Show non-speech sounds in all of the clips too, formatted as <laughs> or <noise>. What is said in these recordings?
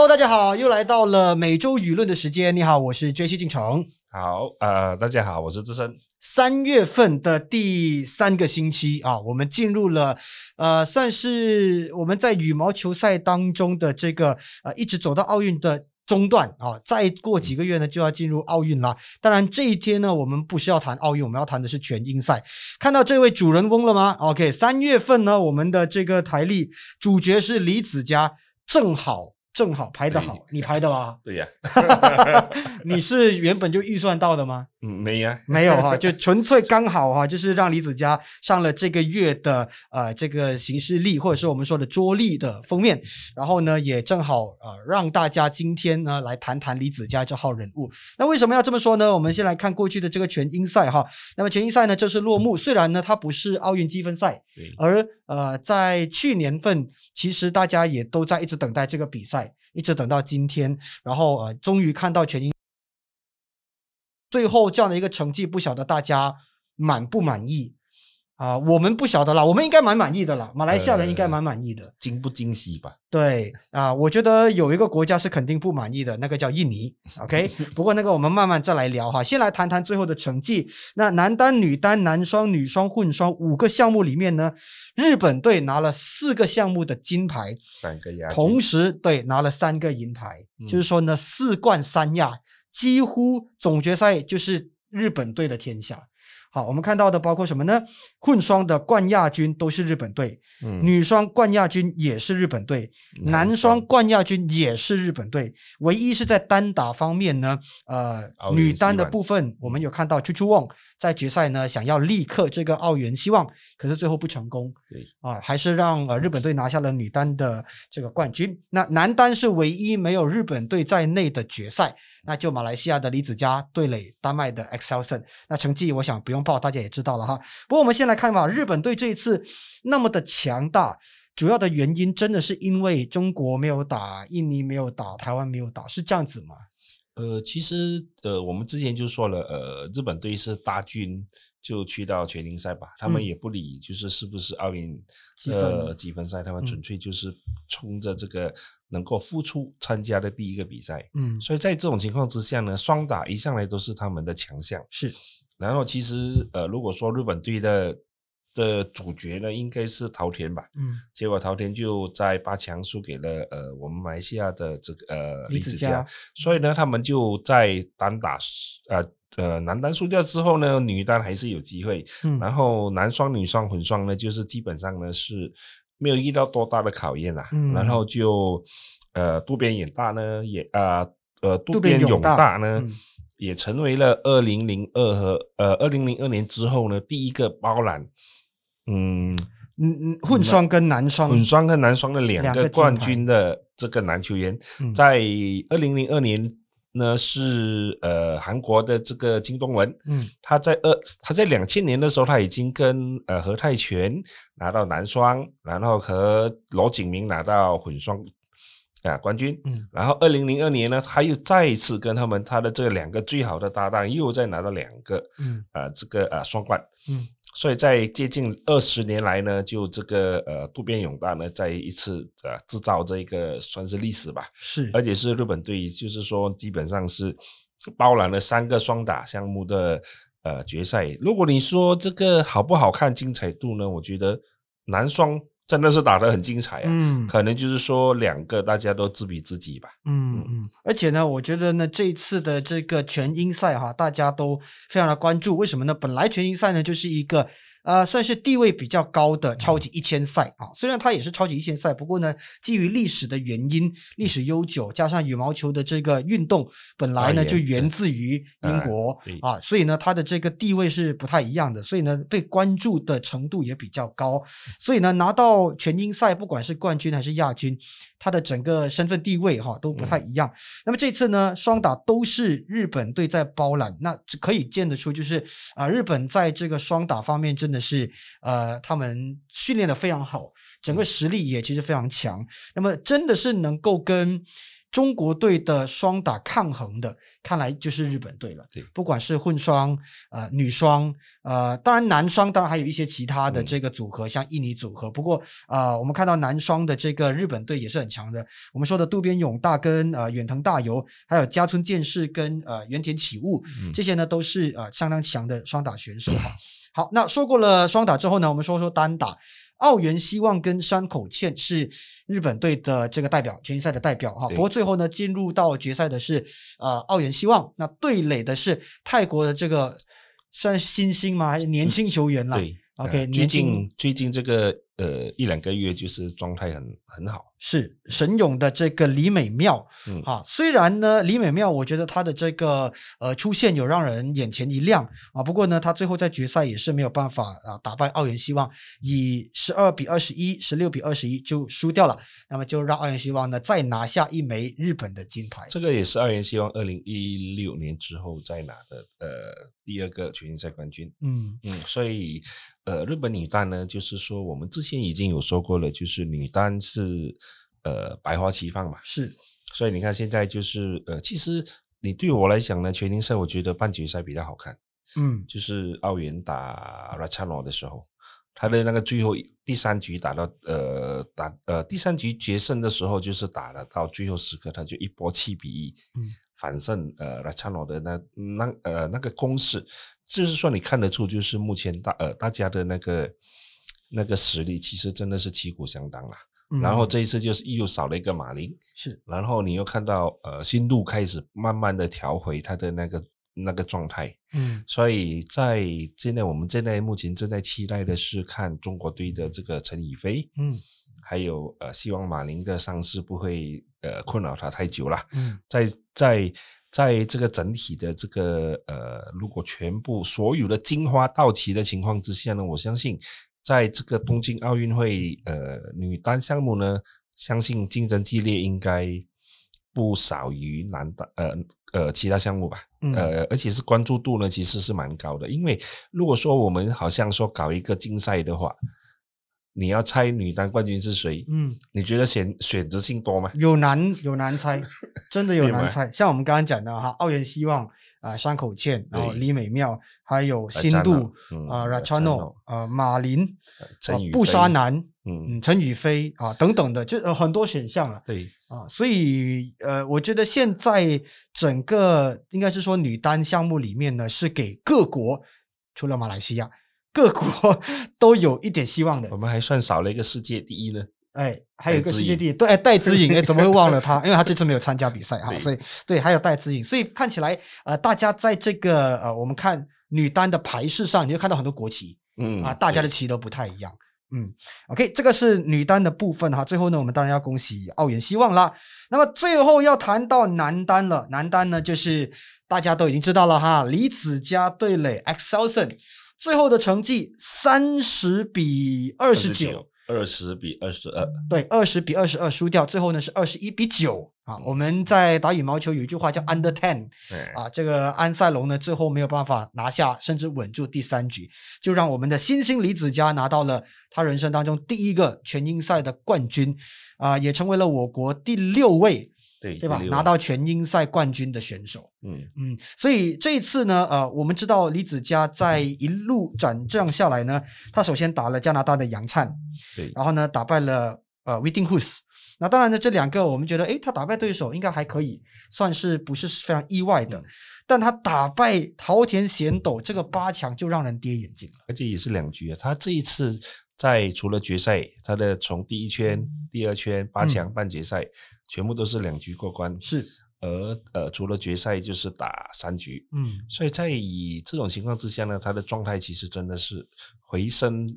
Hello，大家好，又来到了每周舆论的时间。你好，我是 J C 进城。好，呃，大家好，我是资深。三月份的第三个星期啊，我们进入了呃，算是我们在羽毛球赛当中的这个呃，一直走到奥运的中段啊。再过几个月呢，就要进入奥运了。当然，这一天呢，我们不需要谈奥运，我们要谈的是全英赛。看到这位主人翁了吗？OK，三月份呢，我们的这个台历主角是李子嘉，正好。正好拍的好，你拍的吗？对呀，<laughs> 你是原本就预算到的吗？嗯，没呀，没有哈，就纯粹刚好哈，就是让李子嘉上了这个月的呃这个行事历，或者是我们说的桌历的封面，然后呢，也正好呃让大家今天呢来谈谈李子嘉这号人物。那为什么要这么说呢？我们先来看过去的这个全英赛哈，那么全英赛呢就是落幕，虽然呢它不是奥运积分赛，而呃在去年份其实大家也都在一直等待这个比赛。一直等到今天，然后呃，终于看到全英最后这样的一个成绩，不晓得大家满不满意？啊，我们不晓得啦，我们应该蛮满意的啦。马来西亚人应该蛮满意的，惊不惊喜吧？对啊，我觉得有一个国家是肯定不满意的，那个叫印尼。<laughs> OK，不过那个我们慢慢再来聊哈。先来谈谈最后的成绩。那男单、女单、男双、女双、混双五个项目里面呢，日本队拿了四个项目的金牌，三个亚，同时对拿了三个银牌，就是说呢，四冠三亚，几乎总决赛就是日本队的天下。好，我们看到的包括什么呢？混双的冠亚军都是日本队，女双冠亚军也是日本队，男双冠亚军也是日本队。唯一是在单打方面呢，呃，女单的部分我们有看到 Chu Wong 在决赛呢想要力克这个澳元希望，可是最后不成功。对啊，还是让呃日本队拿下了女单的这个冠军。那男单是唯一没有日本队在内的决赛。那就马来西亚的李子嘉对垒丹麦的 Excelson，那成绩我想不用报，大家也知道了哈。不过我们先来看吧，日本队这一次那么的强大，主要的原因真的是因为中国没有打，印尼没有打，台湾没有打，是这样子吗？呃，其实呃，我们之前就说了，呃，日本队是大军。就去到全英赛吧，他们也不理，就是是不是奥运呃积分赛，他们纯粹就是冲着这个能够复出参加的第一个比赛。嗯，所以在这种情况之下呢，双打一向来都是他们的强项。是，然后其实呃，如果说日本队的。的主角呢，应该是桃田吧？嗯，结果桃田就在八强输给了呃我们马来西亚的这个呃李子嘉，所以呢，他们就在单打呃呃男单输掉之后呢，女单还是有机会。嗯，然后男双、女双、混双呢，就是基本上呢是没有遇到多大的考验啦。嗯，然后就呃渡边远大呢也啊呃渡边勇大呢也成为了二零零二和呃二零零二年之后呢第一个包揽。嗯嗯嗯，混双跟男双，混双跟男双的两个冠军的这个男球员，在二零零二年呢是呃韩国的这个金东文，嗯，他在二他在两千年的时候他已经跟呃何泰全拿到男双，然后和罗景明拿到混双啊冠军，嗯，然后二零零二年呢他又再一次跟他们他的这两个最好的搭档又再拿到两个，嗯，啊这个啊双冠，嗯。所以在接近二十年来呢，就这个呃渡边勇大呢，在一次呃制造这一个算是历史吧，是，而且是日本队，就是说基本上是包揽了三个双打项目的呃决赛。如果你说这个好不好看、精彩度呢？我觉得男双。真的是打得很精彩啊！嗯，可能就是说两个大家都自比自己吧。嗯嗯，而且呢，我觉得呢，这一次的这个全英赛哈，大家都非常的关注。为什么呢？本来全英赛呢就是一个。呃，算是地位比较高的超级一千赛啊，虽然它也是超级一千赛，不过呢，基于历史的原因，历史悠久，加上羽毛球的这个运动本来呢就源自于英国啊，所以呢，它的这个地位是不太一样的，所以呢，被关注的程度也比较高，所以呢，拿到全英赛，不管是冠军还是亚军。他的整个身份地位哈都不太一样。那么这次呢，双打都是日本队在包揽，那可以见得出就是啊，日本在这个双打方面真的是呃，他们训练的非常好，整个实力也其实非常强。那么真的是能够跟中国队的双打抗衡的，看来就是日本队了。对，不管是混双、呃女双、呃，当然男双，当然还有一些其他的这个组合，像印尼组合。不过啊，我们看到男双的这个日本队也是很强的。我们说的渡边勇大跟呃远藤大由，还有加村健士跟呃原田启悟，这些呢都是呃相当强的双打选手哈。<clears throat> 好，那说过了双打之后呢，我们说说单打。奥原希望跟山口茜是日本队的这个代表，全英赛的代表哈。不过最后呢，进入到决赛的是呃奥原希望，那对垒的是泰国的这个算新星吗？还是年轻球员啦？对，OK，最近最近这个呃一两个月就是状态很很好。是神勇的这个李美妙，嗯，啊，虽然呢，李美妙，我觉得她的这个呃出现有让人眼前一亮啊，不过呢，她最后在决赛也是没有办法啊打败奥原希望，以十二比二十一、十六比二十一就输掉了，那么就让奥原希望呢再拿下一枚日本的金牌。这个也是奥原希望二零一六年之后再拿的呃第二个全运赛冠军。嗯嗯，所以呃日本女单呢，就是说我们之前已经有说过了，就是女单是。呃，百花齐放嘛，是，所以你看现在就是呃，其实你对我来讲呢，全英赛我觉得半决赛比较好看，嗯，就是奥运打 Rachano 的时候，他的那个最后第三局打到呃打呃第三局决胜的时候，就是打了到最后时刻，他就一波七比一，嗯，反胜呃 Rachano 的那那呃那个攻势，就是说你看得出，就是目前大呃大家的那个那个实力，其实真的是旗鼓相当了。然后这一次就是又少了一个马林，是，然后你又看到呃新路开始慢慢的调回他的那个那个状态，嗯，所以在现在我们现在目前正在期待的是看中国队的这个陈雨菲，嗯，还有呃希望马林的伤势不会呃困扰他太久了，嗯，在在在这个整体的这个呃如果全部所有的金花到齐的情况之下呢，我相信。在这个东京奥运会，呃，女单项目呢，相信竞争激烈，应该不少于男单，呃呃，其他项目吧，呃，而且是关注度呢，其实是蛮高的。因为如果说我们好像说搞一个竞赛的话，你要猜女单冠军是谁？嗯，你觉得选选择性多吗？有难有难猜，真的有 <laughs> 难猜。像我们刚刚讲的哈，奥运希望。啊，山口茜，然后李美妙，还有新度啊，Rachano，啊，马林，布沙南，嗯，陈宇飞啊，等等的，就很多选项了。对啊，所以呃，我觉得现在整个应该是说女单项目里面呢，是给各国除了马来西亚，各国 <laughs> 都有一点希望的。我们还算少了一个世界第一呢。哎，还有一个世界第一，对，戴资颖，哎，怎么会忘了他？<laughs> 因为他这次没有参加比赛哈，所以对，还有戴资颖，所以看起来呃，大家在这个呃，我们看女单的排势上，你就看到很多国旗，嗯啊，大家的旗都不太一样，嗯，OK，这个是女单的部分哈。最后呢，我们当然要恭喜澳元希望啦。那么最后要谈到男单了，男单呢就是大家都已经知道了哈，李子嘉对垒 X Elson，最后的成绩三十比二十九。二十比二十二，对，二十比二十二输掉，最后呢是二十一比九啊。我们在打羽毛球有一句话叫 under ten，啊，这个安塞龙呢最后没有办法拿下，甚至稳住第三局，就让我们的新星李子嘉拿到了他人生当中第一个全英赛的冠军，啊，也成为了我国第六位。对对吧？拿到全英赛冠军的选手，嗯。嗯，所以这一次呢，呃，我们知道李子嘉在一路转正下来呢，他首先打了加拿大的杨灿，对，然后呢打败了呃 w i t t i n g h o s 那当然呢这两个我们觉得，诶，他打败对手应该还可以，算是不是非常意外的，但他打败桃田贤斗这个八强就让人跌眼镜了，而且也是两局啊，他这一次在除了决赛，他的从第一圈、第二圈、八强、半决赛。全部都是两局过关，是，而呃，除了决赛就是打三局，嗯，所以在以这种情况之下呢，他的状态其实真的是回升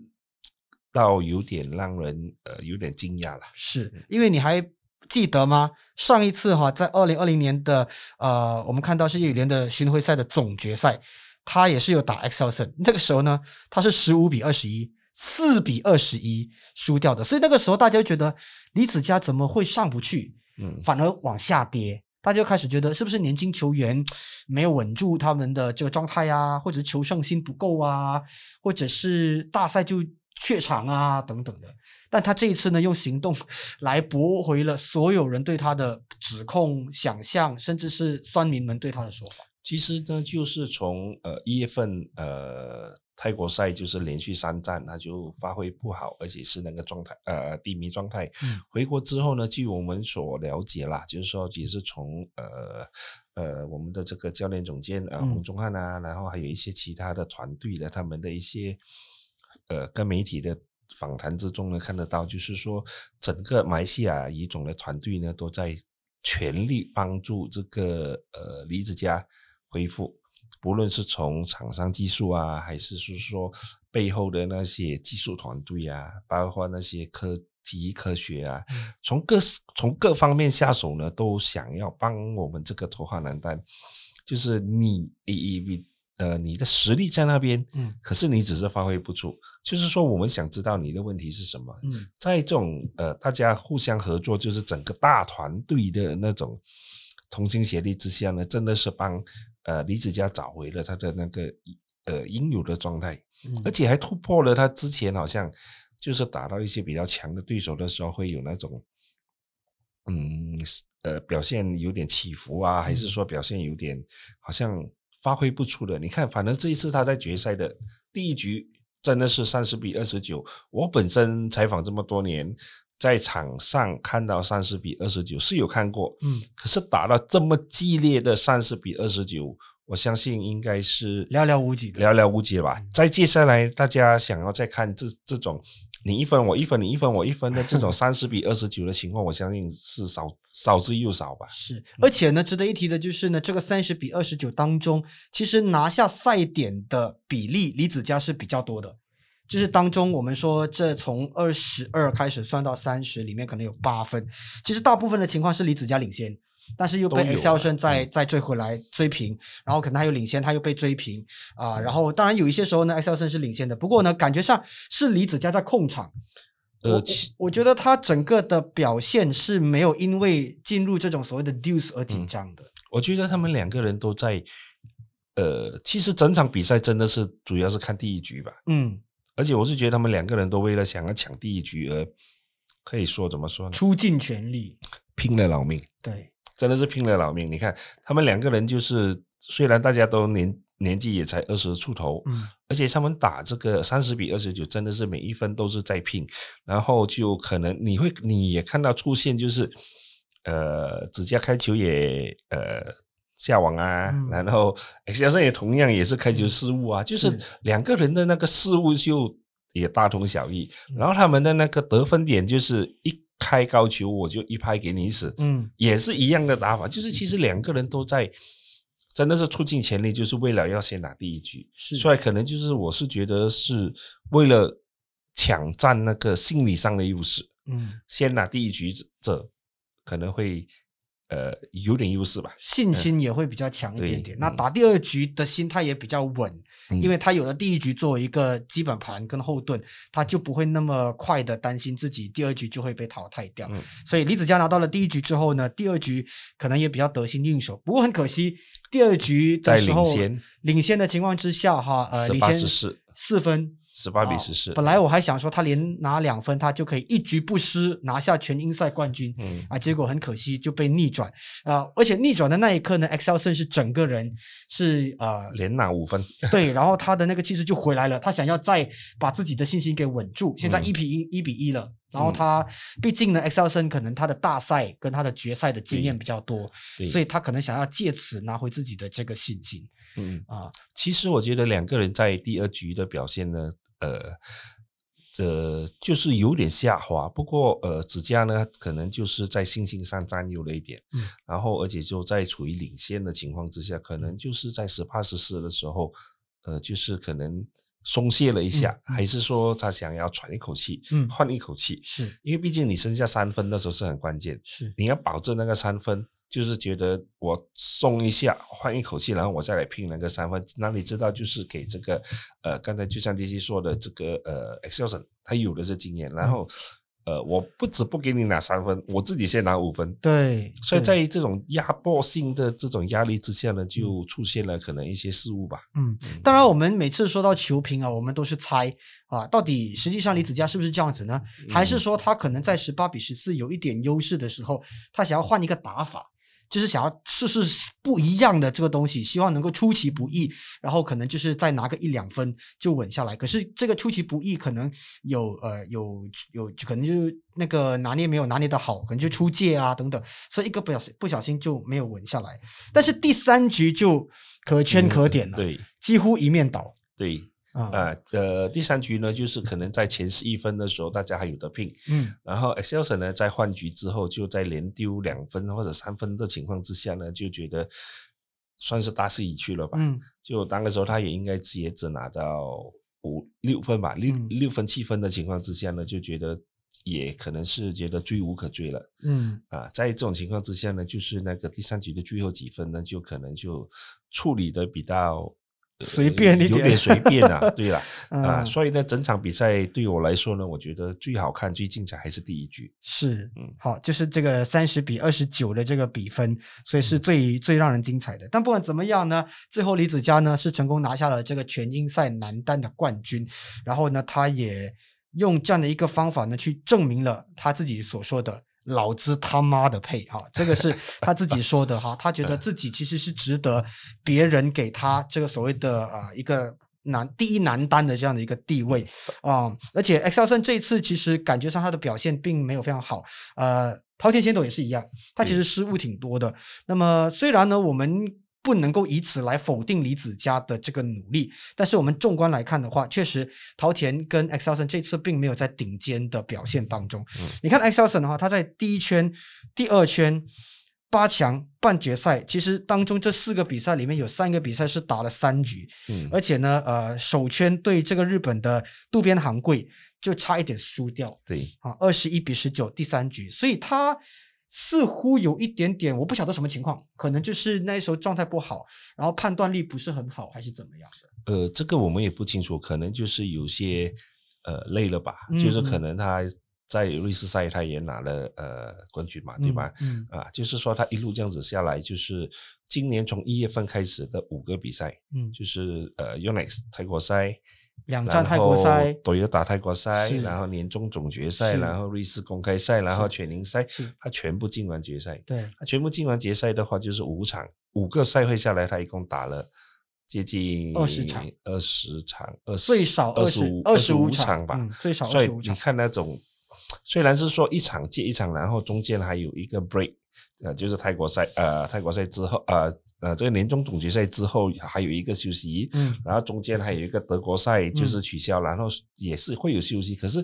到有点让人呃有点惊讶了。是因为你还记得吗？上一次哈，在二零二零年的呃，我们看到世界羽联的巡回赛的总决赛，他也是有打 x c e l s o n，那个时候呢，他是十五比二十一。四比二十一输掉的，所以那个时候大家就觉得李子嘉怎么会上不去？嗯，反而往下跌，大家就开始觉得是不是年轻球员没有稳住他们的这个状态啊，或者是求胜心不够啊，或者是大赛就怯场啊等等的。但他这一次呢，用行动 <laughs> 来驳回了所有人对他的指控、想象，甚至是酸民们对他的说法。其实呢，就是从呃一月份呃泰国赛就是连续三战，他就发挥不好，而且是那个状态呃低迷状态。回国之后呢，据我们所了解啦，就是说也是从呃呃我们的这个教练总监呃洪忠汉啊，然后还有一些其他的团队的他们的一些呃跟媒体的访谈之中呢，看得到就是说整个马来西亚乙种的团队呢都在全力帮助这个呃李子嘉。恢复，不论是从厂商技术啊，还是是说背后的那些技术团队啊，包括那些科体育科学啊，从各从各方面下手呢，都想要帮我们这个头号男单。就是你你你呃，你的实力在那边，嗯，可是你只是发挥不出。就是说，我们想知道你的问题是什么。嗯，在这种呃，大家互相合作，就是整个大团队的那种同心协力之下呢，真的是帮。呃，李子嘉找回了他的那个呃应有的状态，而且还突破了他之前好像就是打到一些比较强的对手的时候会有那种，嗯呃表现有点起伏啊，还是说表现有点好像发挥不出的。你看，反正这一次他在决赛的第一局真的是三十比二十九。我本身采访这么多年。在场上看到三十比二十九是有看过，嗯，可是打到这么激烈的三十比二十九，我相信应该是寥寥无几，寥寥无几吧。再接下来，大家想要再看这这种你一分我一分你一分我一分的 <laughs> 这种三十比二十九的情况，我相信是少少之又少吧。是，而且呢，值得一提的就是呢，这个三十比二十九当中，其实拿下赛点的比例，李子嘉是比较多的。就是当中，我们说这从二十二开始算到三十，里面可能有八分。其实大部分的情况是李子嘉领先，但是又被 Excel 胜再再追回来追平，然后可能他又领先，他又被追平啊。然后当然有一些时候呢，Excel 胜是领先的，不过呢，感觉上是李子嘉在控场。呃，我觉得他整个的表现是没有因为进入这种所谓的 deuce 而紧张的。我觉得他们两个人都在，呃，其实整场比赛真的是主要是看第一局吧。嗯。而且我是觉得他们两个人都为了想要抢第一局而可以说怎么说呢？出尽全力，拼了老命。对，真的是拼了老命。你看他们两个人，就是虽然大家都年年纪也才二十出头，嗯，而且他们打这个三十比二十九，真的是每一分都是在拼。然后就可能你会你也看到出现，就是呃，指甲开球也呃。下网啊，然后 X 先生也同样也是开球失误啊，就是两个人的那个失误就也大同小异。然后他们的那个得分点就是一开高球我就一拍给你死，嗯，也是一样的打法。就是其实两个人都在真的是出尽全力，就是为了要先拿第一局。所以可能就是我是觉得是为了抢占那个心理上的优势，嗯，先拿第一局者可能会。呃，有点优势吧，信心也会比较强一点点。那打第二局的心态也比较稳，因为他有了第一局作为一个基本盘跟后盾，他就不会那么快的担心自己第二局就会被淘汰掉。所以李子嘉拿到了第一局之后呢，第二局可能也比较得心应手。不过很可惜，第二局的时候领先的情况之下，哈，呃，领先四分。十八比十四。本来我还想说他连拿两分，他就可以一局不失拿下全英赛冠军。嗯啊，结果很可惜就被逆转啊！而且逆转的那一刻呢，Excel 胜是整个人是呃连拿五分。对，然后他的那个气势就回来了，他想要再把自己的信心给稳住。现在一比一，一比一了。然后他毕竟呢，Excel 胜可能他的大赛跟他的决赛的经验比较多，所以他可能想要借此拿回自己的这个信心。嗯啊，其实我觉得两个人在第二局的表现呢。呃，呃就是有点下滑，不过呃，子嘉呢，可能就是在信心上占优了一点，嗯，然后而且就在处于领先的情况之下，可能就是在十八十四的时候，呃，就是可能松懈了一下，还是说他想要喘一口气，嗯，换一口气，是因为毕竟你剩下三分的时候是很关键，是你要保证那个三分。就是觉得我松一下，换一口气，然后我再来拼那个三分。那你知道，就是给这个呃，刚才就像杰西说的，这个呃，Excelson 他有的是经验，然后呃，我不止不给你拿三分，我自己先拿五分。对，所以在这种压迫性的这种压力之下呢，就出现了可能一些失误吧。嗯，当然，我们每次说到球评啊，我们都是猜啊，到底实际上李子嘉是不是这样子呢？还是说他可能在十八比十四有一点优势的时候，他想要换一个打法？就是想要试试不一样的这个东西，希望能够出其不意，然后可能就是再拿个一两分就稳下来。可是这个出其不意可能有呃有有可能就是那个拿捏没有拿捏的好，可能就出界啊等等，所以一个不小心不小心就没有稳下来。但是第三局就可圈可点了，对，几乎一面倒，对。啊，呃，第三局呢，就是可能在前十一分的时候，大家还有得拼，嗯，然后 Excelson 呢，在换局之后，就在连丢两分或者三分的情况之下呢，就觉得算是大势已去了吧，嗯，就当个时候他也应该也只拿到五六分吧，六六分七分的情况之下呢，就觉得也可能是觉得追无可追了，嗯，啊，在这种情况之下呢，就是那个第三局的最后几分呢，就可能就处理的比较。随便一点，有点随便啊，<laughs> 对了啊，所以呢，整场比赛对我来说呢，我觉得最好看、最精彩还是第一局。是，嗯，好，就是这个三十比二十九的这个比分，所以是最最让人精彩的。但不管怎么样呢，最后李子嘉呢是成功拿下了这个全英赛男单的冠军，然后呢，他也用这样的一个方法呢去证明了他自己所说的。老子他妈的配哈，这个是他自己说的哈，他觉得自己其实是值得别人给他这个所谓的啊一个男第一男单的这样的一个地位啊，而且 X 尔森这一次其实感觉上他的表现并没有非常好，呃，滔天仙斗也是一样，他其实失误挺多的。那么虽然呢，我们。不能够以此来否定李子嘉的这个努力，但是我们纵观来看的话，确实陶田跟 Exelson 这次并没有在顶尖的表现当中。你看 Exelson 的话，他在第一圈、第二圈、八强、半决赛，其实当中这四个比赛里面有三个比赛是打了三局，嗯，而且呢，呃，首圈对这个日本的渡边航贵就差一点输掉，对，啊，二十一比十九第三局，所以他。似乎有一点点，我不晓得什么情况，可能就是那时候状态不好，然后判断力不是很好，还是怎么样的？呃，这个我们也不清楚，可能就是有些呃累了吧，就是可能他在瑞士赛他也拿了呃冠军嘛，对吧？嗯啊，就是说他一路这样子下来，就是今年从一月份开始的五个比赛，嗯，就是呃 Unex 泰国赛。两站泰国赛，都有打泰国赛，然后年终总决赛，然后瑞士公开赛，然后全英赛，他全部进完决赛。对，他全部进完决赛的话，就是五场，五个赛会下来，他一共打了接近二十场，二十场，二十最少二十五二十五场吧，最少二十五场。你看那种，虽然是说一场接一场，然后中间还有一个 break，呃，就是泰国赛，呃，泰国赛之后，呃。呃，这个年终总决赛之后还有一个休息，嗯，然后中间还有一个德国赛就是取消，然后也是会有休息。可是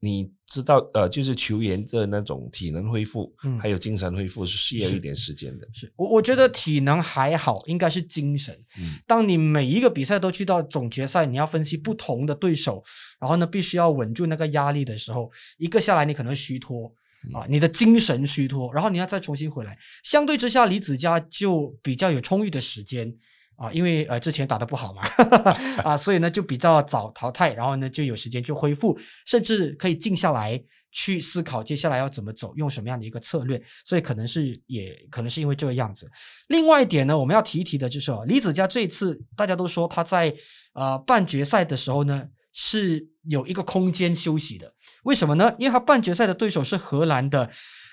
你知道，呃，就是球员的那种体能恢复，嗯，还有精神恢复是需要一点时间的。是我我觉得体能还好，应该是精神。嗯，当你每一个比赛都去到总决赛，你要分析不同的对手，然后呢，必须要稳住那个压力的时候，一个下来你可能虚脱。啊，你的精神虚脱，然后你要再重新回来。相对之下，李子嘉就比较有充裕的时间啊，因为呃之前打的不好嘛，<laughs> 啊，所以呢就比较早淘汰，然后呢就有时间去恢复，甚至可以静下来去思考接下来要怎么走，用什么样的一个策略。所以可能是也可能是因为这个样子。另外一点呢，我们要提一提的就是哦李子嘉这次大家都说他在呃半决赛的时候呢是有一个空间休息的。为什么呢？因为他半决赛的对手是荷兰的，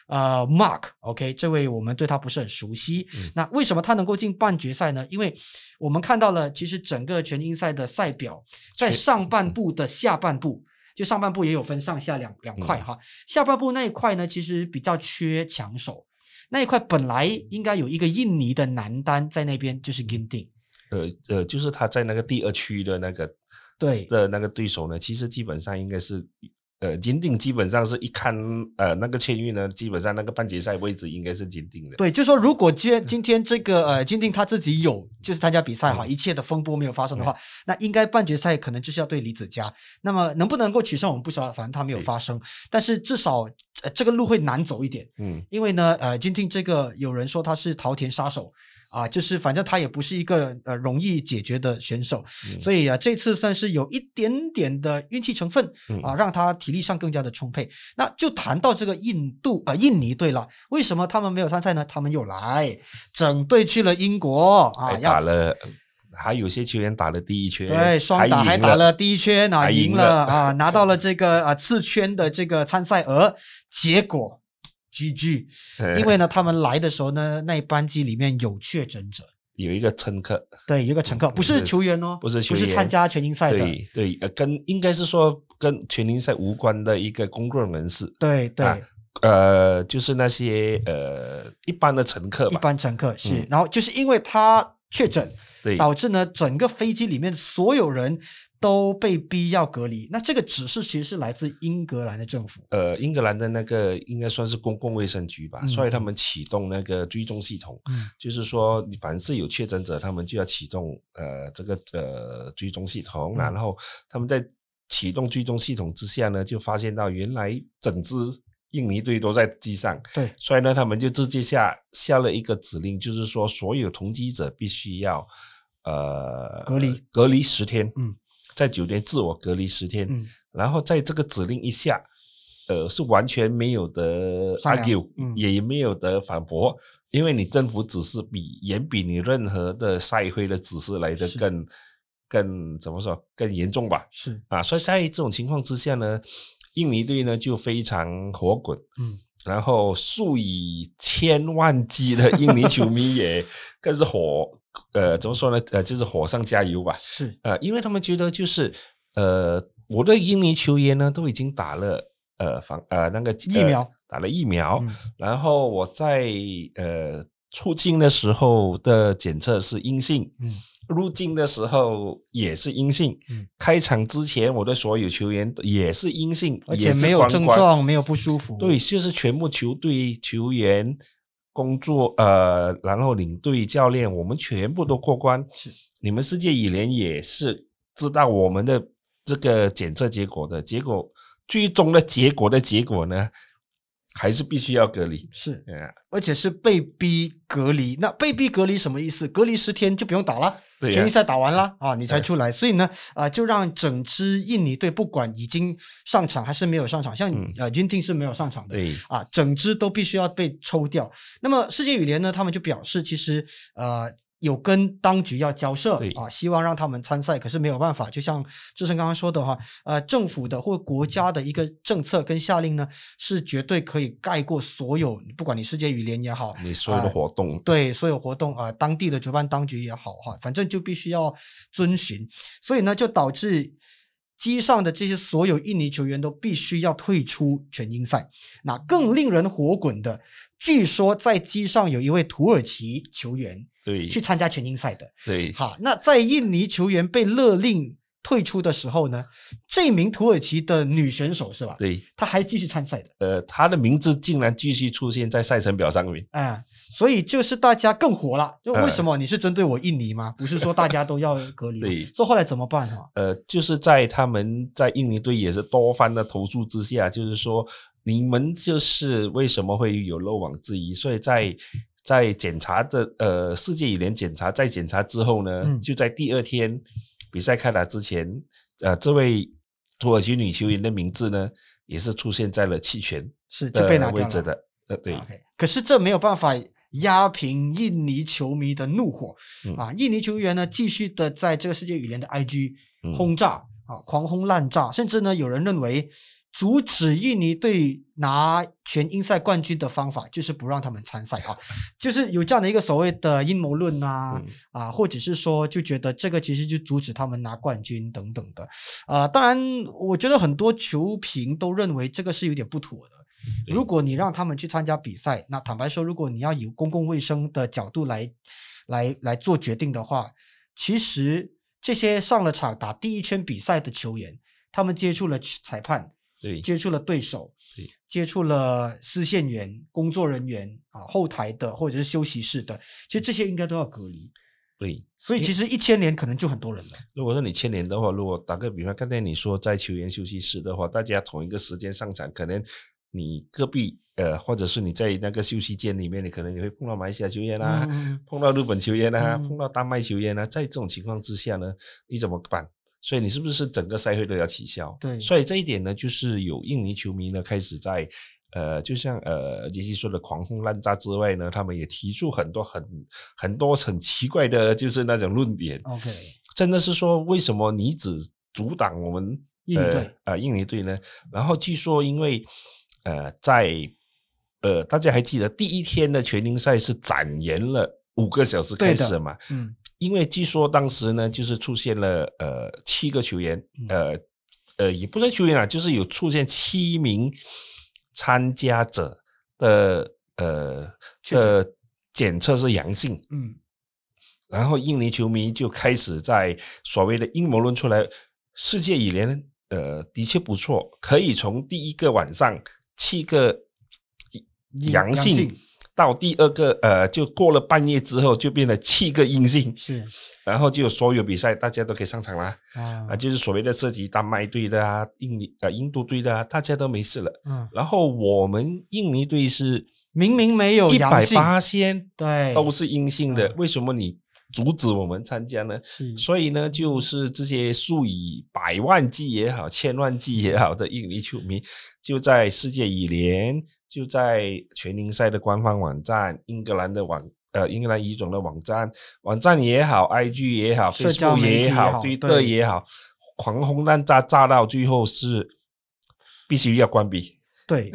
呃，Mark，OK，这位我们对他不是很熟悉。那为什么他能够进半决赛呢？因为我们看到了，其实整个全英赛的赛表在上半部的下半部，就上半部也有分上下两两块哈。下半部那一块呢，其实比较缺强手，那一块本来应该有一个印尼的男单在那边，就是 Ginting。呃呃，就是他在那个第二区的那个对的那个对手呢，其实基本上应该是。呃，金定基本上是一看，呃，那个签约呢，基本上那个半决赛位置应该是金定的。对，就说如果今今天这个呃金定他自己有就是参加比赛哈，一切的风波没有发生的话，那应该半决赛可能就是要对李子嘉。那么能不能够取胜，我们不知道，反正他没有发生。但是至少呃这个路会难走一点，嗯，因为呢，呃，金定这个有人说他是桃田杀手。啊，就是反正他也不是一个呃容易解决的选手，所以啊，这次算是有一点点的运气成分啊，让他体力上更加的充沛。那就谈到这个印度啊，印尼队了，为什么他们没有参赛呢？他们又来整队去了英国啊，打了。还有些球员打了第一圈，对，双打还打了第一圈啊，赢了啊，拿到了这个啊次圈的这个参赛额。结果，GG，因为呢，他们来的时候呢，那班机里面有确诊者，有一个乘客，对，有一个乘客不是球员哦，不是球员，不是参加全英赛的，对对，呃，跟应该是说跟全英赛无关的一个工作人士，对对，呃，就是那些呃一般的乘客，一般乘客是，然后就是因为他确诊。导致呢，整个飞机里面所有人都被逼要隔离。那这个指示其实是来自英格兰的政府，呃，英格兰的那个应该算是公共卫生局吧，所以他们启动那个追踪系统，嗯就是说，凡是有确诊者，他们就要启动呃这个呃追踪系统。然后他们在启动追踪系统之下呢，就发现到原来整支印尼队都在机上，对，所以呢，他们就直接下下了一个指令，就是说，所有同机者必须要。呃，隔离隔离十天，嗯，在酒店自我隔离十天，嗯，然后在这个指令一下，呃，是完全没有的 argue，也没有的反驳，因为你政府指示比远比你任何的赛会的指示来的更更怎么说更严重吧？是啊，所以在这种情况之下呢，印尼队呢就非常火滚，嗯，然后数以千万计的 <laughs> 印尼球迷也更是火。呃，怎么说呢？呃，就是火上加油吧。是，呃，因为他们觉得就是，呃，我的印尼球员呢都已经打了呃防呃那个疫苗，打了疫苗，然后我在呃出境的时候的检测是阴性，嗯，入境的时候也是阴性，嗯，开场之前我的所有球员也是阴性，而且没有症状，没有不舒服，对，就是全部球队球员。工作呃，然后领队教练，我们全部都过关。是，你们世界羽联也是知道我们的这个检测结果的，结果最终的结果的结果呢，还是必须要隔离。是，而且是被逼隔离。那被逼隔离什么意思？隔离十天就不用打了。全英赛打完了啊，你才出来，所以呢，啊，就让整支印尼队不管已经上场还是没有上场，像呃军定是没有上场的，啊，整支都必须要被抽掉。那么世界羽联呢，他们就表示，其实呃。有跟当局要交涉啊，希望让他们参赛，可是没有办法。就像志成刚刚说的话，呃，政府的或国家的一个政策跟下令呢，是绝对可以盖过所有，不管你世界羽联也好，你所有的活动，对所有活动啊，当地的主办当局也好哈，反正就必须要遵循。所以呢，就导致机上的这些所有印尼球员都必须要退出全英赛。那更令人火滚的，据说在机上有一位土耳其球员。对，去参加全英赛的。对，好，那在印尼球员被勒令退出的时候呢，这名土耳其的女选手是吧？对，她还继续参赛的。呃，她的名字竟然继续出现在赛程表上面。啊，所以就是大家更火了。就为什么你是针对我印尼吗？不是说大家都要隔离？对，说后来怎么办哈？呃，就是在他们在印尼队也是多番的投诉之下，就是说你们就是为什么会有漏网之鱼？所以在在检查的呃世界羽联检查，在检查之后呢，就在第二天比赛开打之前，呃，这位土耳其女球员的名字呢，也是出现在了弃权是就被拿位置的，呃，对。可是这没有办法压平印尼球迷的怒火啊！印尼球员呢，继续的在这个世界羽联的 IG 轰炸啊，狂轰滥炸，甚至呢，有人认为。阻止印尼队拿全英赛冠军的方法，就是不让他们参赛啊，<laughs> 就是有这样的一个所谓的阴谋论啊啊，或者是说就觉得这个其实就阻止他们拿冠军等等的啊。当然，我觉得很多球评都认为这个是有点不妥的。如果你让他们去参加比赛，那坦白说，如果你要以公共卫生的角度来来来做决定的话，其实这些上了场打第一圈比赛的球员，他们接触了裁判。接触了对手，对接触了司线员、工作人员啊，后台的或者是休息室的，其实这些应该都要隔离。对，所以其实一千年可能就很多人了。如果说你千年的话，如果打个比方，刚才你说在球员休息室的话，大家同一个时间上场，可能你隔壁呃，或者是你在那个休息间里面，你可能你会碰到马来西亚球员啊，<laughs> 碰到日本球员啊，碰到丹麦球员啊，在这种情况之下呢，你怎么办？所以你是不是整个赛会都要取消？对，所以这一点呢，就是有印尼球迷呢开始在呃，就像呃杰西说的狂轰滥炸之外呢，他们也提出很多很很多很奇怪的，就是那种论点。OK，真的是说为什么你只阻挡我们印尼队啊印尼队呢？然后据说因为呃在呃，大家还记得第一天的全英赛是展延了五个小时开始嘛？嗯，因为据说当时呢，就是出现了呃七个球员，呃呃也不算球员啊，就是有出现七名参加者的呃的检测是阳性，嗯，然后印尼球迷就开始在所谓的阴谋论出来，世界羽联呃的确不错，可以从第一个晚上七个。阳性到第二个呃，就过了半夜之后，就变了七个阴性，是，然后就所有比赛大家都可以上场啦，啊，就是所谓的涉及丹麦队的啊，印尼呃印度队的啊，大家都没事了，嗯，然后我们印尼队是明明没有一百八先，对，都是阴性的，为什么你？阻止我们参加呢，所以呢，就是这些数以百万计也好、千万计也好的印尼球迷，就在世界羽联、就在全英赛的官方网站、英格兰的网呃英格兰乙种的网站、网站也好、IG 也好、Facebook 也好、Twitter 也好，狂轰滥炸，炸到最后是必须要关闭。对。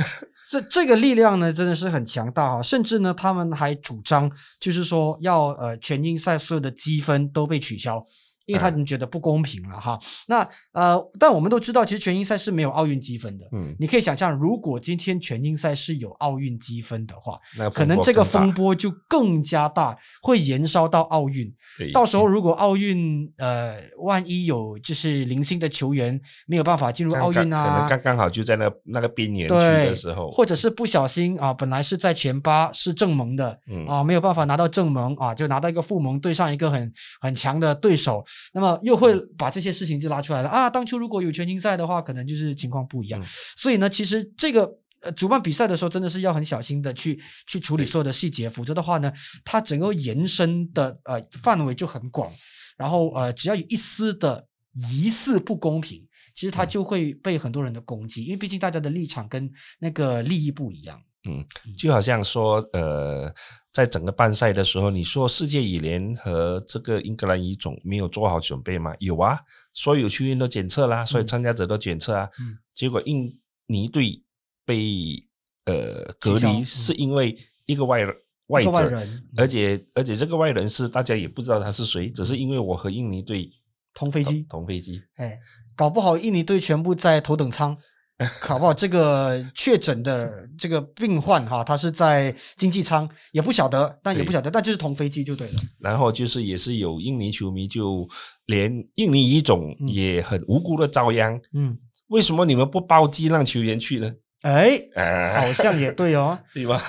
这这个力量呢，真的是很强大哈，甚至呢，他们还主张，就是说要呃全英赛所有的积分都被取消。因为他们觉得不公平了哈，那呃，但我们都知道，其实全英赛是没有奥运积分的。嗯，你可以想象，如果今天全英赛是有奥运积分的话，那可能这个风波就更加大，会延烧到奥运。到时候如果奥运呃，万一有就是零星的球员没有办法进入奥运啊，可能刚刚好就在那那个边缘区的时候，或者是不小心啊，本来是在前八是正盟的，啊，没有办法拿到正盟啊，就拿到一个副盟，对上一个很很强的对手。那么又会把这些事情就拉出来了啊！当初如果有全勤赛的话，可能就是情况不一样。所以呢，其实这个呃主办比赛的时候，真的是要很小心的去去处理所有的细节，否则的话呢，它整个延伸的呃范围就很广。然后呃，只要有一丝的疑似不公平，其实它就会被很多人的攻击，因为毕竟大家的立场跟那个利益不一样。嗯，就好像说呃。在整个办赛的时候，你说世界羽联和这个英格兰乙种没有做好准备吗？有啊，所有球员都检测啦，所有参加者都检测啊。嗯，结果印尼队被呃隔离，是因为一个外外者，而且而且这个外人是大家也不知道他是谁，只是因为我和印尼队同飞机，同飞机，哎，搞不好印尼队全部在头等舱。<laughs> 好不好？这个确诊的这个病患哈，他是在经济舱，也不晓得，但也不晓得，但就是同飞机就对了。然后就是也是有印尼球迷，就连印尼一种也很无辜的遭殃。嗯，为什么你们不包机让球员去呢？哎，<laughs> 好像也对哦，<laughs> 对吧？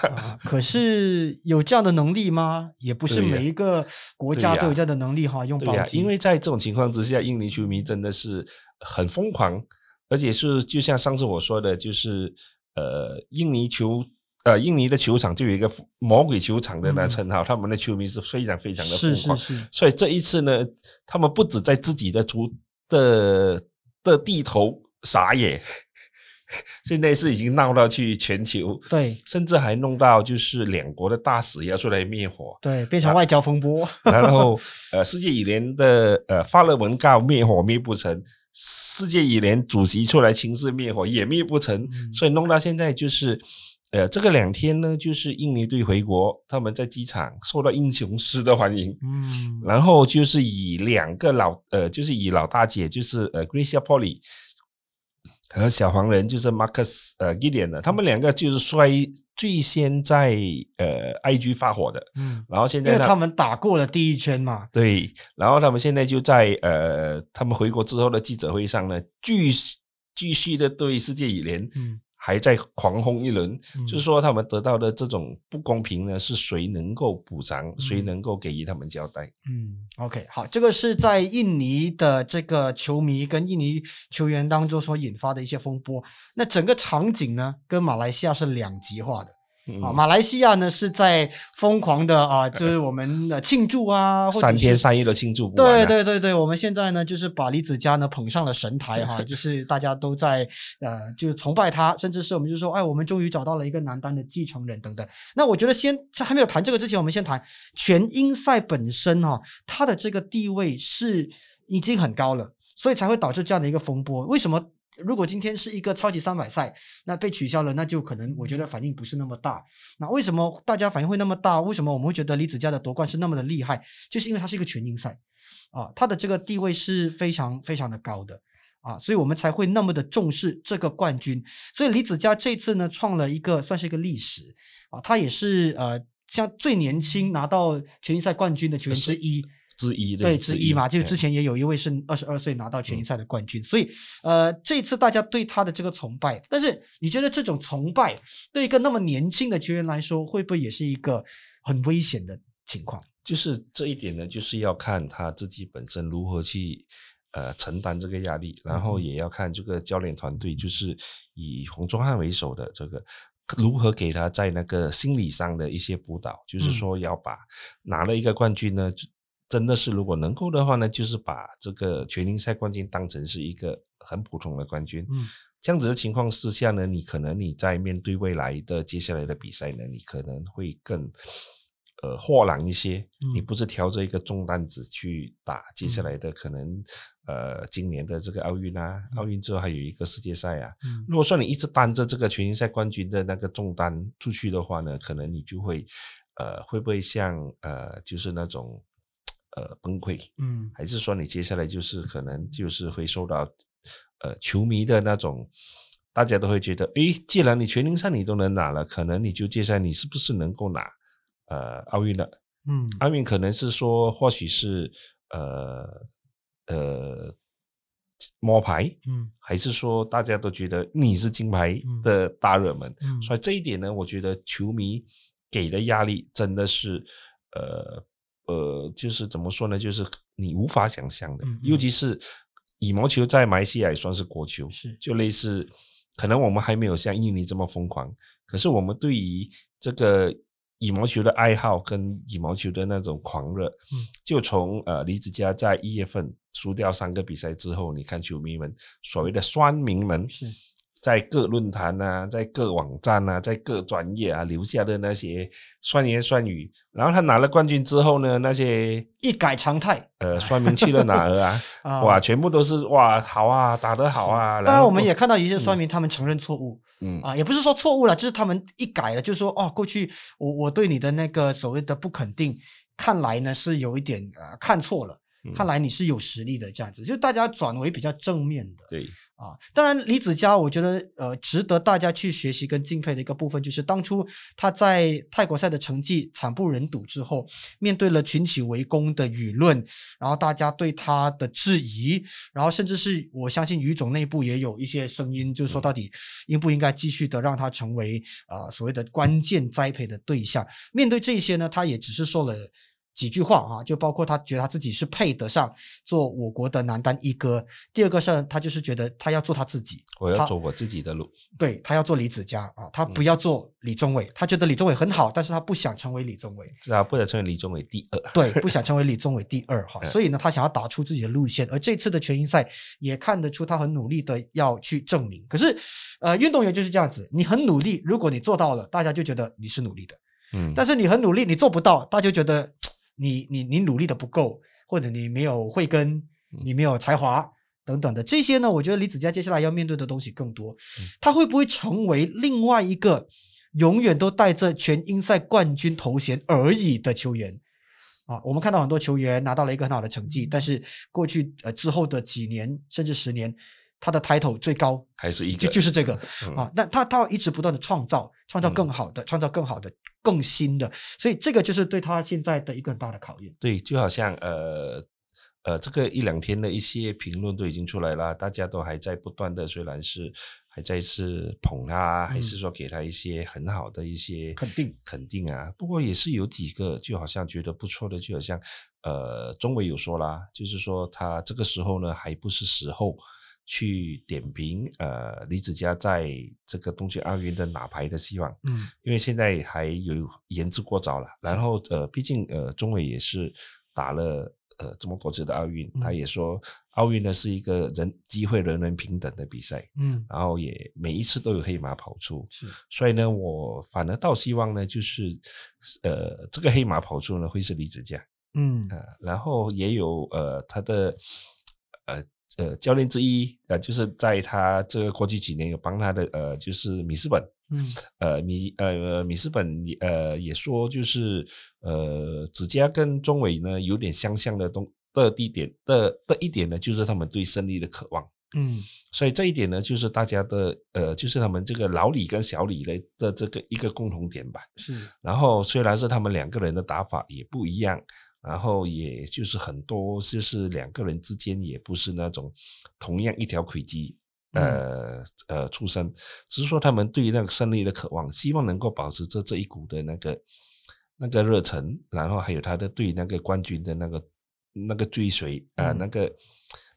可是有这样的能力吗？也不是每一个国家都有这样的能力哈，用包机。因为在这种情况之下，印尼球迷真的是很疯狂。而且是就像上次我说的，就是呃，印尼球呃，印尼的球场就有一个魔鬼球场的那称号，他们的球迷是非常非常的疯狂。是是是。所以这一次呢，他们不止在自己的足的的地头撒野，<laughs> 现在是已经闹到去全球，对，甚至还弄到就是两国的大使要出来灭火，对，变成外交风波。然后呃，世界羽联的呃发了文告灭火灭不成。世界羽联主席出来亲自灭火也灭不成，所以弄到现在就是，呃，这个两天呢，就是印尼队回国，他们在机场受到英雄式的欢迎，嗯，然后就是以两个老，呃，就是以老大姐，就是呃，Gracia Polly 和小黄人，就是 Marcus 呃 Gideon 的，他们两个就是摔。最先在呃 IG 发火的，嗯，然后现在因为他们打过了第一圈嘛，对，然后他们现在就在呃他们回国之后的记者会上呢，继续继续的对世界羽联，嗯，还在狂轰一轮，就是说他们得到的这种不公平呢，是谁能够补偿，谁能够给予他们交代？嗯，OK，好，这个是在印尼的这个球迷跟印尼球员当中所引发的一些风波。那整个场景呢，跟马来西亚是两极化的。啊，马来西亚呢是在疯狂的啊，就是我们的庆祝啊，三天三夜的庆祝。对对对对，我们现在呢就是把李子嘉呢捧上了神台哈，<laughs> 就是大家都在呃，就是崇拜他，甚至是我们就说，哎，我们终于找到了一个男单的继承人等等。那我觉得先在还没有谈这个之前，我们先谈全英赛本身哈，他的这个地位是已经很高了，所以才会导致这样的一个风波。为什么？如果今天是一个超级三百赛，那被取消了，那就可能我觉得反应不是那么大。那为什么大家反应会那么大？为什么我们会觉得李子嘉的夺冠是那么的厉害？就是因为它是一个全英赛啊，他的这个地位是非常非常的高的啊，所以我们才会那么的重视这个冠军。所以李子嘉这次呢，创了一个算是一个历史啊，他也是呃，像最年轻拿到全英赛冠军的球员之一。之一对之一嘛，就之前也有一位是二十二岁拿到全英赛的冠军，所以呃，这次大家对他的这个崇拜，但是你觉得这种崇拜对一个那么年轻的球员来说，会不会也是一个很危险的情况？就是这一点呢，就是要看他自己本身如何去呃承担这个压力，然后也要看这个教练团队，就是以洪忠汉为首的这个如何给他在那个心理上的一些辅导，就是说要把拿了一个冠军呢。真的是，如果能够的话呢，就是把这个全英赛冠军当成是一个很普通的冠军。嗯，这样子的情况之下呢，你可能你在面对未来的接下来的比赛呢，你可能会更呃豁然一些。你不是挑着一个重担子去打接下来的可能呃今年的这个奥运啊，奥运之后还有一个世界赛啊。如果说你一直担着这个全英赛冠军的那个重担出去的话呢，可能你就会呃会不会像呃就是那种。呃，崩溃，嗯，还是说你接下来就是可能就是会受到呃球迷的那种，大家都会觉得，诶，既然你全英赛你都能拿了，可能你就接下来你是不是能够拿呃奥运了？嗯，奥运可能是说或许是呃呃摸牌，嗯，还是说大家都觉得你是金牌的大热门，嗯，所以这一点呢，我觉得球迷给的压力真的是呃。呃，就是怎么说呢？就是你无法想象的，尤其是羽毛球在马来西亚也算是国球，是就类似，可能我们还没有像印尼这么疯狂，可是我们对于这个羽毛球的爱好跟羽毛球的那种狂热，嗯，就从呃李子嘉在一月份输掉三个比赛之后，你看球迷们所谓的酸民们是。在各论坛啊，在各网站啊，在各专业啊留下的那些酸言酸语，然后他拿了冠军之后呢，那些一改常态，呃，酸民去了哪儿啊？<laughs> 哇，全部都是哇，好啊，打得好啊。当然，我们也看到一些酸民，他们承认错误，嗯。啊，也不是说错误了，就是他们一改了，就是说哦，过去我我对你的那个所谓的不肯定，看来呢是有一点呃看错了，看来你是有实力的这样子，就大家转为比较正面的，对。啊，当然，李子嘉，我觉得呃，值得大家去学习跟敬佩的一个部分，就是当初他在泰国赛的成绩惨不忍睹之后，面对了群起围攻的舆论，然后大家对他的质疑，然后甚至是我相信于总内部也有一些声音，就是说到底应不应该继续的让他成为呃所谓的关键栽培的对象。面对这些呢，他也只是说了。几句话啊，就包括他觉得他自己是配得上做我国的男单一哥。第二个是，他就是觉得他要做他自己，我要走我自己的路。对他要做李子嘉啊，他不要做李宗伟。他觉得李宗伟很好，但是他不想成为李宗伟。是啊，不想成为李宗伟第二。对，不想成为李宗伟第二哈。<laughs> 所以呢，他想要打出自己的路线。而这次的全英赛也看得出他很努力的要去证明。可是，呃，运动员就是这样子，你很努力，如果你做到了，大家就觉得你是努力的。嗯。但是你很努力，你做不到，大家就觉得。你你你努力的不够，或者你没有慧根，你没有才华等等的这些呢？我觉得李子嘉接下来要面对的东西更多。他会不会成为另外一个永远都带着全英赛冠军头衔而已的球员？啊，我们看到很多球员拿到了一个很好的成绩，但是过去呃之后的几年甚至十年。他的抬头最高还是一个，就就是这个啊。那他他要一直不断的创造，创造更好的，创造更好的，更新的。所以这个就是对他现在的一个很大的考验。对，就好像呃呃，这个一两天的一些评论都已经出来了，大家都还在不断的，虽然是还在是捧他，还是说给他一些很好的一些肯定肯定啊。不过也是有几个就好像觉得不错的，就好像呃，中伟有说啦，就是说他这个时候呢还不是时候。去点评呃李子嘉在这个东京奥运的拿牌的希望，嗯，因为现在还有言之过早了。然后呃，毕竟呃钟伟也是打了呃这么多次的奥运，他也说奥运呢是一个人机会人人平等的比赛，嗯，然后也每一次都有黑马跑出，是，所以呢，我反而倒希望呢，就是呃这个黑马跑出呢会是李子嘉，嗯，呃，然后也有呃他的呃。呃，教练之一，呃，就是在他这个过去几年有帮他的，呃，就是米斯本，嗯，呃，米，呃，米斯本，呃，也说就是，呃，子佳跟中伟呢有点相像的东的地点的的一点呢，就是他们对胜利的渴望，嗯，所以这一点呢，就是大家的，呃，就是他们这个老李跟小李的的这个一个共同点吧，是，然后虽然是他们两个人的打法也不一样。然后也就是很多，就是两个人之间也不是那种同样一条轨迹，呃呃出生，只是说他们对于那个胜利的渴望，希望能够保持着这一股的那个那个热忱，然后还有他的对那个冠军的那个那个追随啊，那个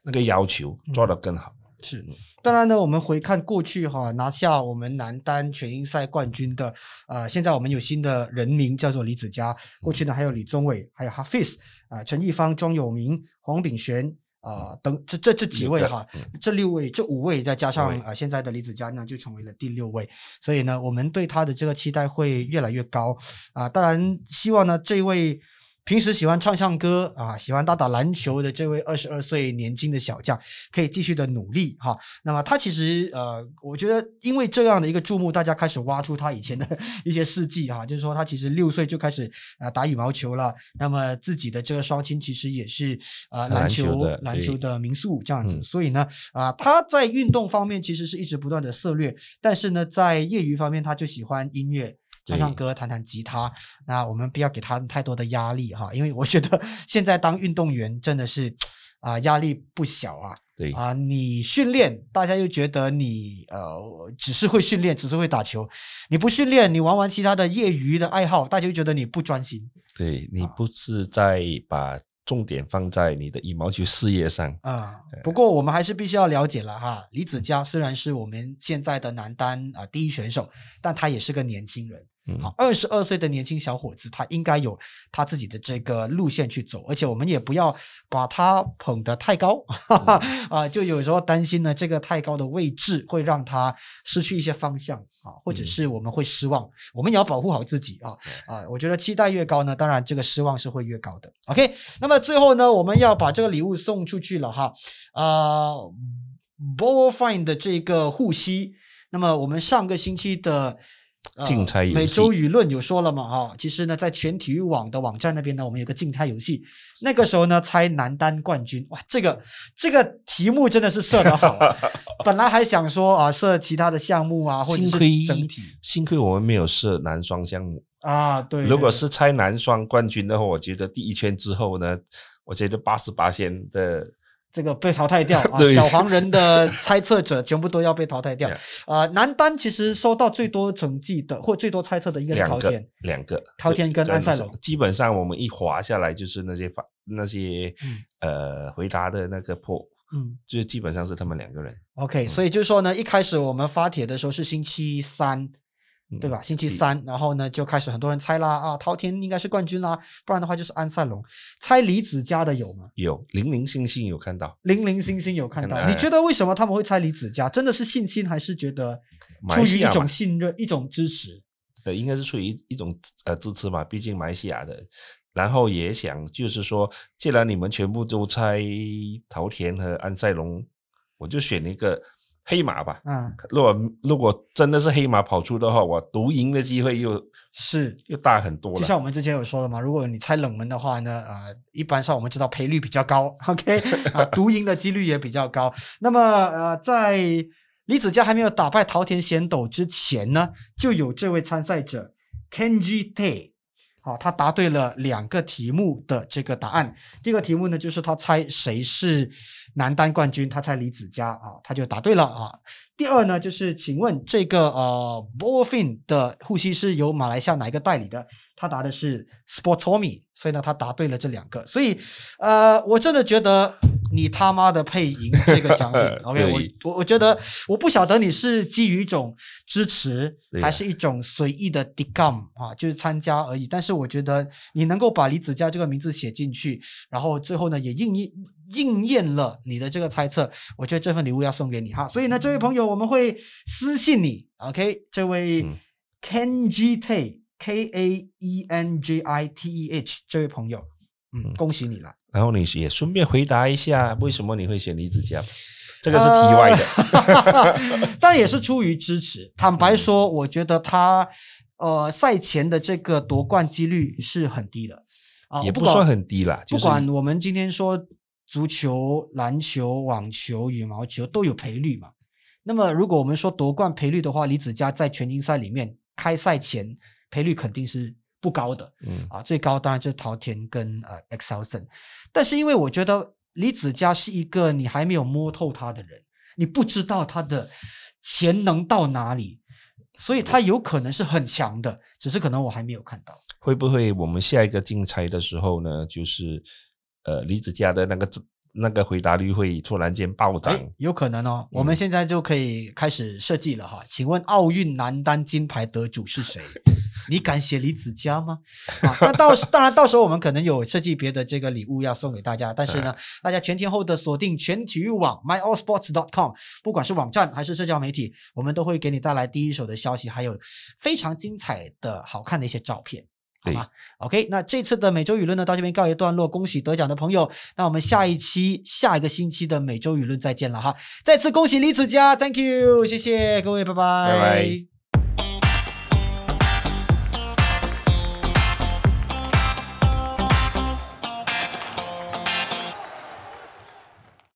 那个要求做得更好。是，当然呢，我们回看过去哈，拿下我们男单全英赛冠军的，呃，现在我们有新的人名叫做李子嘉。过去呢还有李宗伟，还有哈菲斯啊，陈奕芳、庄有明、黄炳璇啊等这这这几位哈，这六位这五位再加上啊现在的李子嘉呢，就成为了第六位。所以呢，我们对他的这个期待会越来越高啊。当然，希望呢这位。平时喜欢唱唱歌啊，喜欢打打篮球的这位二十二岁年轻的小将，可以继续的努力哈。那么他其实呃，我觉得因为这样的一个注目，大家开始挖出他以前的 <laughs> 一些事迹哈，就是说他其实六岁就开始啊打羽毛球了。那么自己的这个双亲其实也是啊篮球篮球的民宿这样子，所以呢啊他在运动方面其实是一直不断的涉略，但是呢在业余方面他就喜欢音乐。唱唱歌，弹弹吉他，那我们不要给他太多的压力哈，因为我觉得现在当运动员真的是啊压力不小啊。对啊，你训练，大家又觉得你呃只是会训练，只是会打球，你不训练，你玩玩其他的业余的爱好，大家就觉得你不专心。对你不是在把重点放在你的羽毛球事业上啊。不过我们还是必须要了解了哈，李子嘉虽然是我们现在的男单啊第一选手，但他也是个年轻人。好，二十二岁的年轻小伙子，他应该有他自己的这个路线去走，而且我们也不要把他捧得太高，<laughs> 哈哈啊，就有时候担心呢，这个太高的位置会让他失去一些方向啊，或者是我们会失望，我们也要保护好自己啊啊，我觉得期待越高呢，当然这个失望是会越高的。OK，那么最后呢，我们要把这个礼物送出去了哈，啊 b o w Fine 的这个护膝，那么我们上个星期的。竞猜游戏，每周舆论有说了嘛？哈，其实呢，在全体育网的网站那边呢，我们有个竞猜游戏。那个时候呢，猜男单冠军，哇，这个这个题目真的是设的好。<laughs> 本来还想说啊，设其他的项目啊，或者是整体。幸亏我们没有设男双项目啊。对，如果是猜男双冠军的话，我觉得第一圈之后呢，我觉得八十八线的。这个被淘汰掉 <laughs> 啊！小黄人的猜测者全部都要被淘汰掉 <laughs> 啊！男单其实收到最多成绩的或最多猜测的应该是陶天，两个陶天跟安塞龙。基本上我们一滑下来就是那些发那些呃回答的那个破，嗯，就基本上是他们两个人。OK，所以就是说呢，一开始我们发帖的时候是星期三。对吧？星期三，然后呢，就开始很多人猜啦啊，滔天应该是冠军啦，不然的话就是安塞龙。猜李子嘉的有吗？有，零零星星有看到，零零星星有看到。你觉得为什么他们会猜李子嘉？真的是信心，还是觉得出于一种信任、一种支持？呃，应该是出于一种呃支持嘛，毕竟马来西亚的。然后也想就是说，既然你们全部都猜陶田和安塞龙，我就选一个。黑马吧，嗯，如果如果真的是黑马跑出的话，我独赢的机会又是又大很多了。就像我们之前有说的嘛，如果你猜冷门的话呢，呃，一般上我们知道赔率比较高，<laughs> OK，啊，独赢的几率也比较高。那么呃，在李子嘉还没有打败桃田贤斗之前呢，就有这位参赛者 Kenji Tay。好，他答对了两个题目的这个答案。第一个题目呢，就是他猜谁是男单冠军，他猜李子嘉啊，他就答对了啊。第二呢，就是请问这个呃 b o f i n 的护膝是由马来西亚哪一个代理的？他答的是 Sportomy，所以呢，他答对了这两个。所以呃，我真的觉得。你他妈的配赢这个奖品，<laughs> OK？我我我觉得我不晓得你是基于一种支持，还是一种随意的 d e c o m 啊，就是参加而已。但是我觉得你能够把李子嘉这个名字写进去，然后最后呢也应验应验了你的这个猜测，我觉得这份礼物要送给你哈。所以呢，这位朋友我们会私信你，OK？这位 Kenji Tay K A E N J I T E H 这位朋友，嗯，恭喜你了。然后你也顺便回答一下，为什么你会选李子嘉？这个是题外的，<laughs> 但也是出于支持。坦白说，我觉得他呃赛前的这个夺冠几率是很低的啊，也不算很低啦。不管我们今天说足球、篮球、网球、羽毛球都有赔率嘛。那么如果我们说夺冠赔率的话，李子嘉在全英赛里面开赛前赔率肯定是。不高的，嗯啊，最高当然就是陶田跟呃 Excelson，但是因为我觉得李子嘉是一个你还没有摸透他的人，你不知道他的潜能到哪里，所以他有可能是很强的，只是可能我还没有看到。会不会我们下一个竞猜的时候呢，就是呃李子嘉的那个那个回答率会突然间暴涨？有可能哦，我们现在就可以开始设计了哈。请问奥运男单金牌得主是谁？你敢写李子嘉吗？啊，那到当然到时候我们可能有设计别的这个礼物要送给大家，但是呢，大家全天候的锁定全体育网 myallsports.com，不管是网站还是社交媒体，我们都会给你带来第一手的消息，还有非常精彩的好看的一些照片，好吗？OK，那这次的每周舆论呢到这边告一段落，恭喜得奖的朋友，那我们下一期下一个星期的每周舆论再见了哈，再次恭喜李子嘉，Thank you，谢谢各位，拜拜。